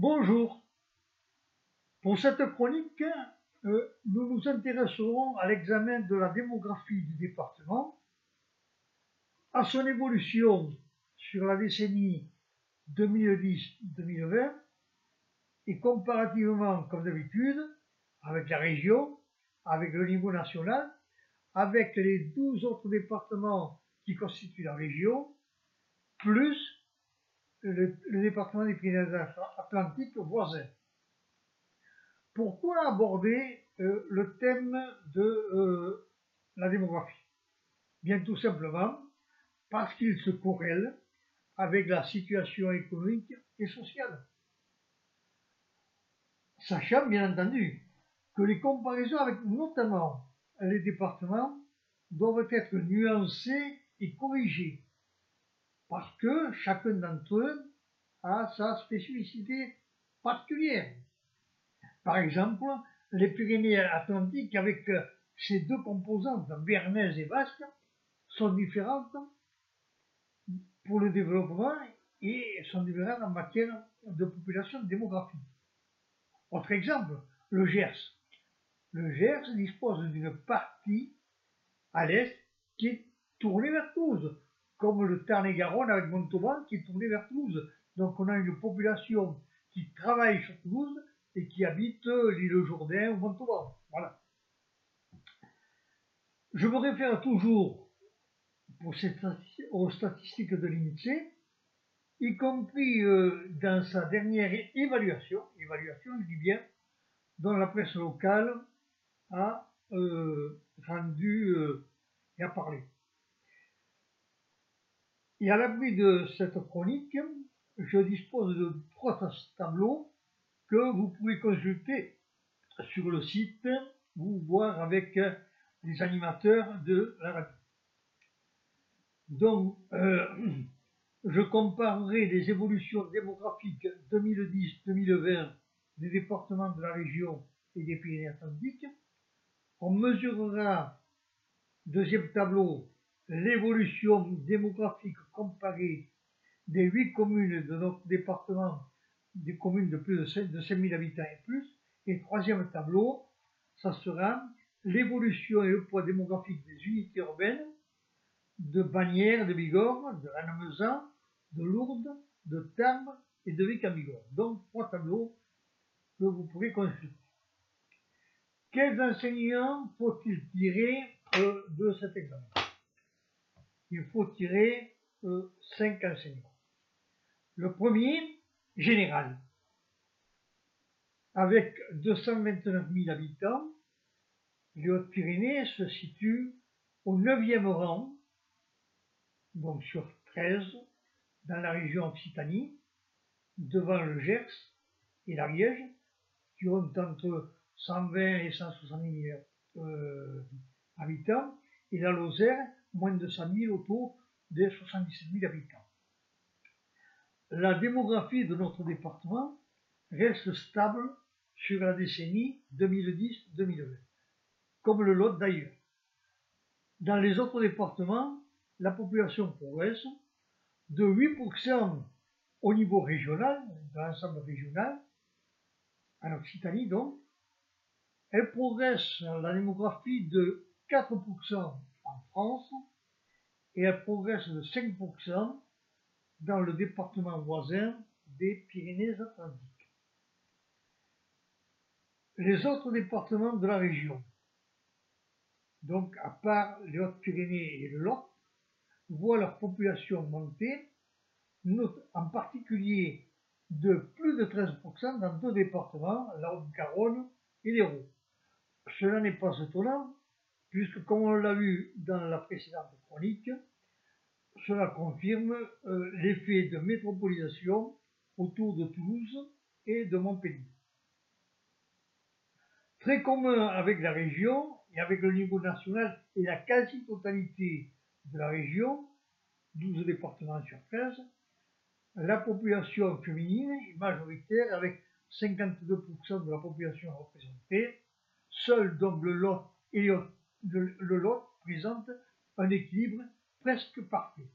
Bonjour. Pour cette chronique, euh, nous nous intéresserons à l'examen de la démographie du département, à son évolution sur la décennie 2010-2020 et comparativement, comme d'habitude, avec la région, avec le niveau national, avec les 12 autres départements qui constituent la région, plus le, département des Pyrénées-Atlantiques voisin. Pourquoi aborder euh, le thème de euh, la démographie? Bien tout simplement parce qu'il se corrèle avec la situation économique et sociale. Sachant bien entendu que les comparaisons avec notamment les départements doivent être nuancées et corrigées parce que chacun d'entre eux a sa spécificité particulière. Par exemple, les Pyrénées-Atlantiques, avec ses deux composantes, Bernaise et Basque, sont différentes pour le développement et sont différentes en matière de population démographique. Autre exemple, le Gers. Le Gers dispose d'une partie à l'est qui est tournée vers Toulouse, comme le Tarn-et-Garonne avec Montauban qui est tourné vers Toulouse. Donc on a une population qui travaille sur Toulouse et qui habite l'île Jourdain ou Montauban. Voilà. Je me réfère toujours aux statistiques de l'INSEE, y compris euh, dans sa dernière évaluation, évaluation, je dis bien, dont la presse locale a euh, rendu euh, et a parlé. Et à l'abri de cette chronique, je dispose de trois tableaux que vous pouvez consulter sur le site ou voir avec les animateurs de la radio. Donc, euh, je comparerai les évolutions démographiques 2010-2020 des départements de la région et des Pyrénées-Atlantiques. On mesurera, deuxième tableau, l'évolution démographique comparée des huit communes de notre département, des communes de plus de 5000 habitants et plus. Et troisième tableau, ça sera l'évolution et le poids démographique des unités urbaines de Bagnères, de Bigorre, de Lannemezan, de Lourdes, de Tarbes et de vic Donc trois tableaux que vous pourrez consulter. Quels enseignants faut-il tirer euh, de cet examen? Il faut tirer euh, cinq enseignements. Le premier, général. Avec 229 000 habitants, les Hautes-Pyrénées se situent au 9e rang, donc sur 13, dans la région Occitanie, devant le Gers et l'Ariège, qui ont entre 120 et 170 000 euh, habitants, et la Lozère moins de 100 000 autour des 77 000 habitants. La démographie de notre département reste stable sur la décennie 2010-2020, comme le Lot d'ailleurs. Dans les autres départements, la population progresse de 8% au niveau régional, dans l'ensemble régional, en Occitanie donc, elle progresse la démographie de 4% en France et elle progresse de 5% dans le département voisin des Pyrénées-Atlantiques. Les autres départements de la région, donc à part les Hautes-Pyrénées et le Lot, voient leur population monter, en particulier de plus de 13% dans deux départements, la Haute-Garonne et l'Hérault. Cela n'est pas étonnant, puisque comme on l'a vu dans la précédente chronique, cela confirme euh, l'effet de métropolisation autour de Toulouse et de Montpellier. Très commun avec la région et avec le niveau national et la quasi-totalité de la région, 12 départements sur 13, la population féminine est majoritaire avec 52% de la population représentée, seul donc Lot et le, Lot présente un équilibre presque parfait.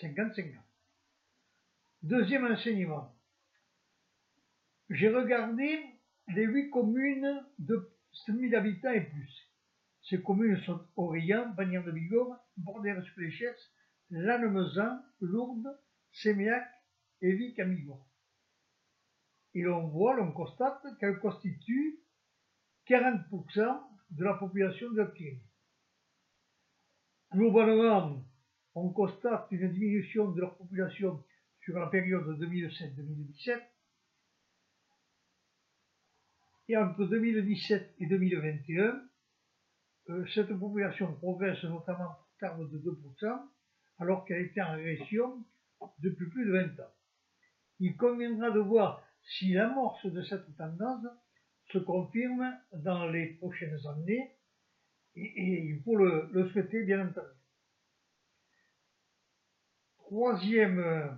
50-50. Deuxième enseignement. j'ai regardé les huit communes de 1000 habitants et plus. Ces communes sont Aurélien, Bagnères de Bigorre, Bordère-sur-les-Chesses, Lannemezan, Lourdes, Séméac et Vic-Amigorre. Et l'on voit, l'on constate qu'elles constituent 40% de la population de. Globalement, on constate une diminution de leur population sur la période 2007-2017. Et entre 2017 et 2021, euh, cette population progresse notamment terme de 2%, alors qu'elle était en régression depuis plus de 20 ans. Il conviendra de voir si l'amorce de cette tendance se confirme dans les prochaines années, et, il faut le, le souhaiter bien entendu. Troisième euh,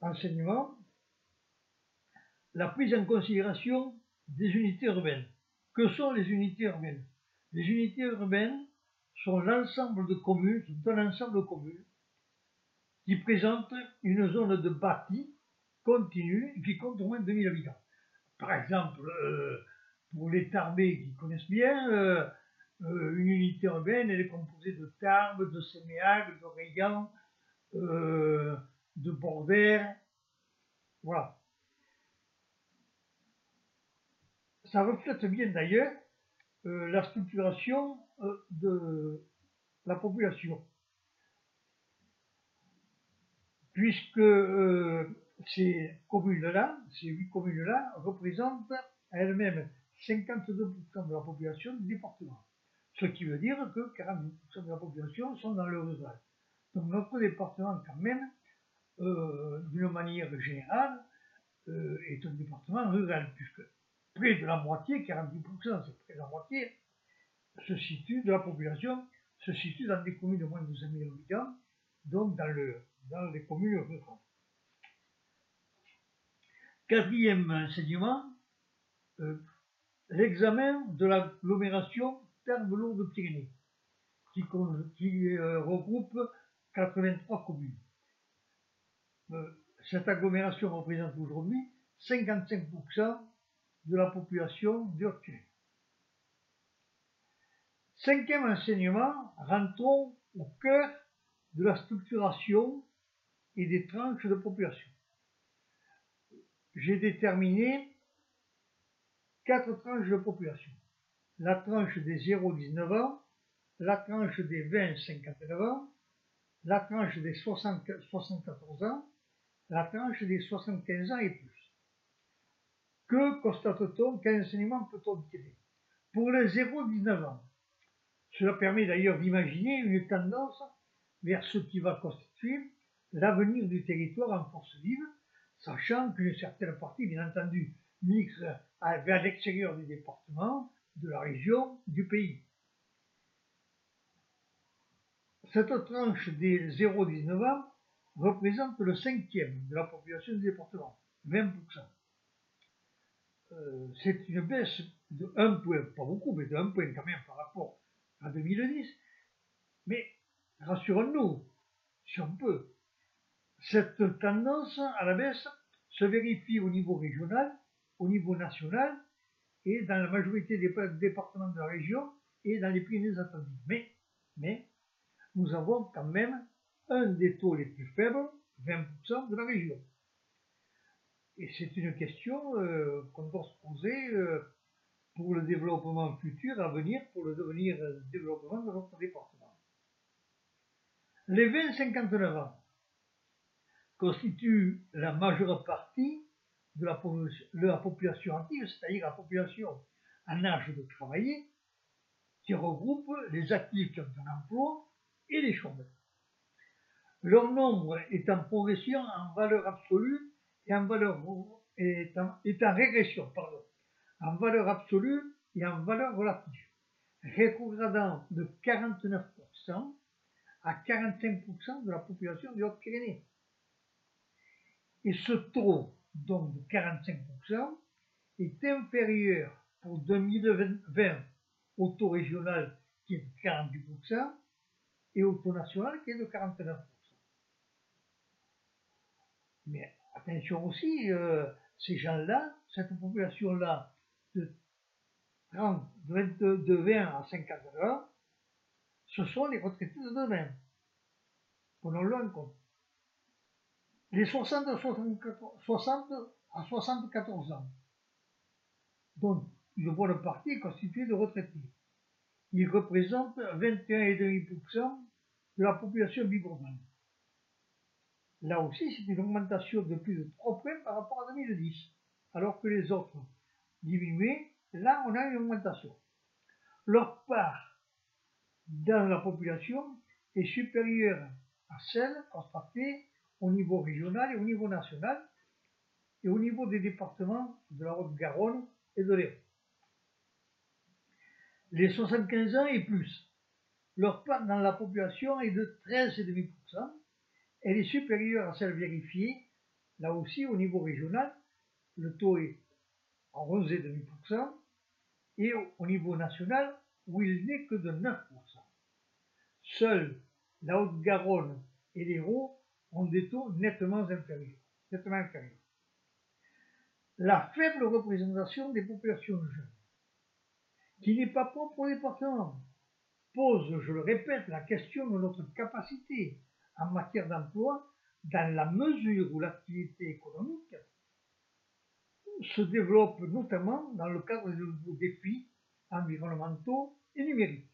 enseignement, la prise en considération des unités urbaines. Que sont les unités urbaines? Les unités urbaines sont l'ensemble de communes, sont un ensemble de communes qui présentent une zone de bâti continue qui compte au moins 2000 habitants. Par exemple, euh, pour les Tarbés qui connaissent bien, euh, euh, une unité urbaine, elle est composée de Tarbes, de Séméac, d'Oregan, de Bordère, voilà. Ça reflète bien d'ailleurs la structuration de la population. Puisque ces communes-là, ces huit communes-là, représentent à elles-mêmes 52% de la population du département. Ce qui veut dire que 40% de la population sont dans le rural. Donc notre département, quand même, euh, d'une manière générale, euh, est un département rural, puisque près de la moitié, 40%, c'est près de la moitié, se situe de la population, se situe dans des communes de moins de 5000 habitants, donc dans, le, dans les communes rurales. Quatrième enseignement, euh, l'examen de l'agglomération Terre-de-Lourdes-Pyrénées, qui, qui euh, regroupe 83 communes. Euh, cette agglomération représente aujourd'hui 55% de la population Haute-Pyrénées. Cinquième enseignement, rentrons au cœur de la structuration et des tranches de population j'ai déterminé quatre tranches de population. La tranche des 0-19 ans, la tranche des 20-59 ans, la tranche des 74 ans, la tranche des 75 ans et plus. Que constate-t-on Quel enseignement peut-on tirer Pour les 0-19 ans, cela permet d'ailleurs d'imaginer une tendance vers ce qui va constituer l'avenir du territoire en force vive, sachant qu'une certaine partie, bien entendu, migre vers l'extérieur du département, de la région, du pays. Cette tranche des 0-19 ans représente le cinquième de la population du département, 20%. Euh, c'est une baisse de 1 point, pas beaucoup, mais de 1 point quand même par rapport à 2010. Mais rassurons-nous, si on peut, cette tendance à la baisse se vérifie au niveau régional, au niveau national et dans la majorité des départements de la région et dans les Pyrénées-Atlantiques. Mais, mais nous avons quand même un des taux les plus faibles, 20% de la région. Et c'est une question euh, qu'on doit se poser euh, pour le développement futur à venir, pour le devenir euh, développement de notre département. Les 20-59 ans, constitue la majeure partie de la, population active, c'est-à-dire la population en âge de travailler, qui regroupe les actifs qui ont un emploi et les chômeurs. Leur nombre est en progression en valeur absolue et en valeur est en, régression, pardon, en valeur absolue et en valeur relative, rétrogradant de 49% à 45% de la population du Haute-Pyrénées. Et ce taux, donc de 45%, est inférieur pour 2020 au taux régional qui est de 48% et au taux national qui est de 49%. Mais attention aussi, euh, ces gens-là, cette population-là de, 30, de 20 à 50 ans, ce sont les retraités de demain. Prenons-le en compte. Les 60 à 74 ans, dont une bonne partie est constituée de retraités. Ils représentent 21,5% de la population bigourdane. Là aussi, c'est une augmentation de plus de 3 points par rapport à 2010, alors que les autres diminuaient. Là, on a une augmentation. Leur part dans la population est supérieure à celle constatée au niveau régional et au niveau national et au niveau des départements de la Haute-Garonne et de l'Hérault. Les 75 ans et plus, leur part dans la population est de 13,5%. Elle est supérieure à celle vérifiée, là aussi au niveau régional, le taux est en 11,5%, et au niveau national, où il n'est que de 9%. Seuls la Haute-Garonne et l'Hérault ont des taux nettement inférieurs, nettement. La faible représentation des populations jeunes, qui n'est pas propre au département, pose, je le répète, la question de notre capacité en matière d'emploi dans la mesure où l'activité économique se développe notamment dans le cadre de nouveaux défis environnementaux et numériques.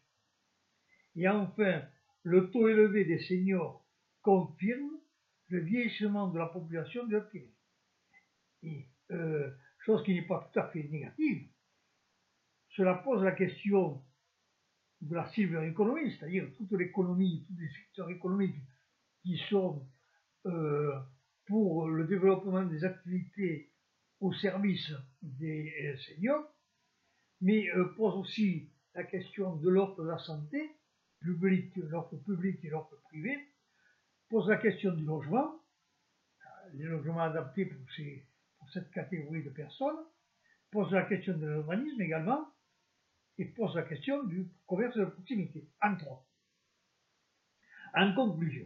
Et enfin, le taux élevé des seniors confirme le vieillissement de la population de Pyrénées. Et, euh, chose qui n'est pas tout à fait négative, cela pose la question de la silver economy, c'est-à-dire toute l'économie, tous les secteurs économiques qui sont euh, pour le développement des activités au service des euh, seniors, mais pose aussi la question de l'ordre de la santé, public, l'offre publique et l'offre privée, pose la question du logement, les logements adaptés pour, cette catégorie de personnes, pose la question de l'urbanisme également, et pose la question du commerce de proximité, entre autres. En conclusion,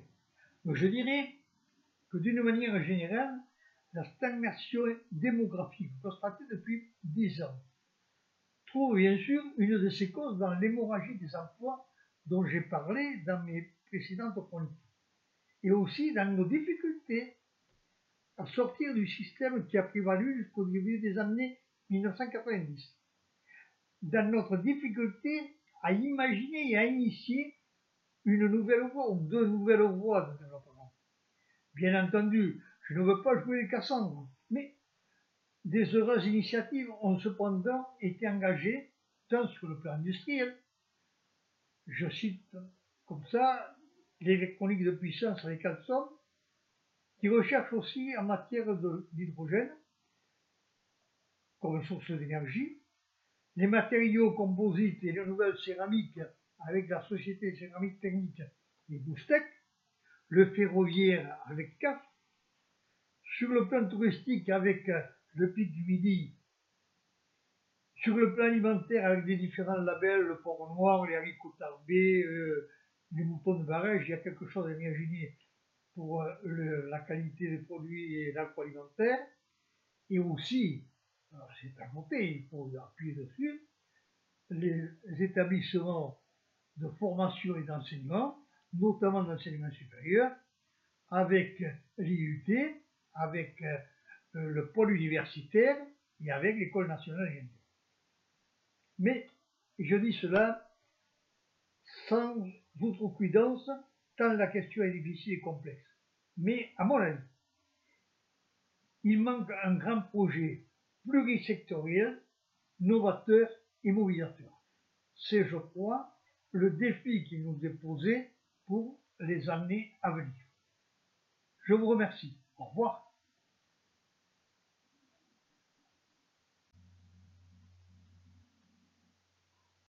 je dirais que d'une manière générale, la stagnation démographique constatée depuis 10 ans trouve bien sûr une de ses causes dans l'hémorragie des emplois dont j'ai parlé dans mes précédentes chroniques, et aussi dans nos difficultés à sortir du système qui a prévalu jusqu'au début des années 1990, dans notre difficulté à imaginer et à initier une nouvelle voie ou deux nouvelles voies de développement. Bien entendu, je ne veux pas jouer les Cassandres, mais des heureuses initiatives ont cependant été engagées, tant sur le plan industriel je cite comme ça, l'électronique de puissance avec Alstom, qui recherche aussi en matière d'hydrogène comme source d'énergie, les matériaux composites et les nouvelles céramiques avec la société céramique technique et Boustec, le ferroviaire avec CAF, sur le plan touristique avec le Pic du Midi. Sur le plan alimentaire, avec des différents labels, le porc noir, les haricots tarbés, euh, les moutons de barège, il y a quelque chose à imaginer pour euh, la qualité des produits et l'agroalimentaire. Et aussi, c'est à noter, il faut appuyer dessus, les établissements de formation et d'enseignement, notamment d'enseignement supérieur, avec l'IUT, avec euh, le pôle universitaire et avec l'école nationale mais je dis cela sans outrecuidance, tant la question est difficile et complexe. Mais à mon avis, il manque un grand projet plurisectoriel, novateur et mobilisateur. C'est, je crois, le défi qui nous est posé pour les années à venir. Je vous remercie. Au revoir.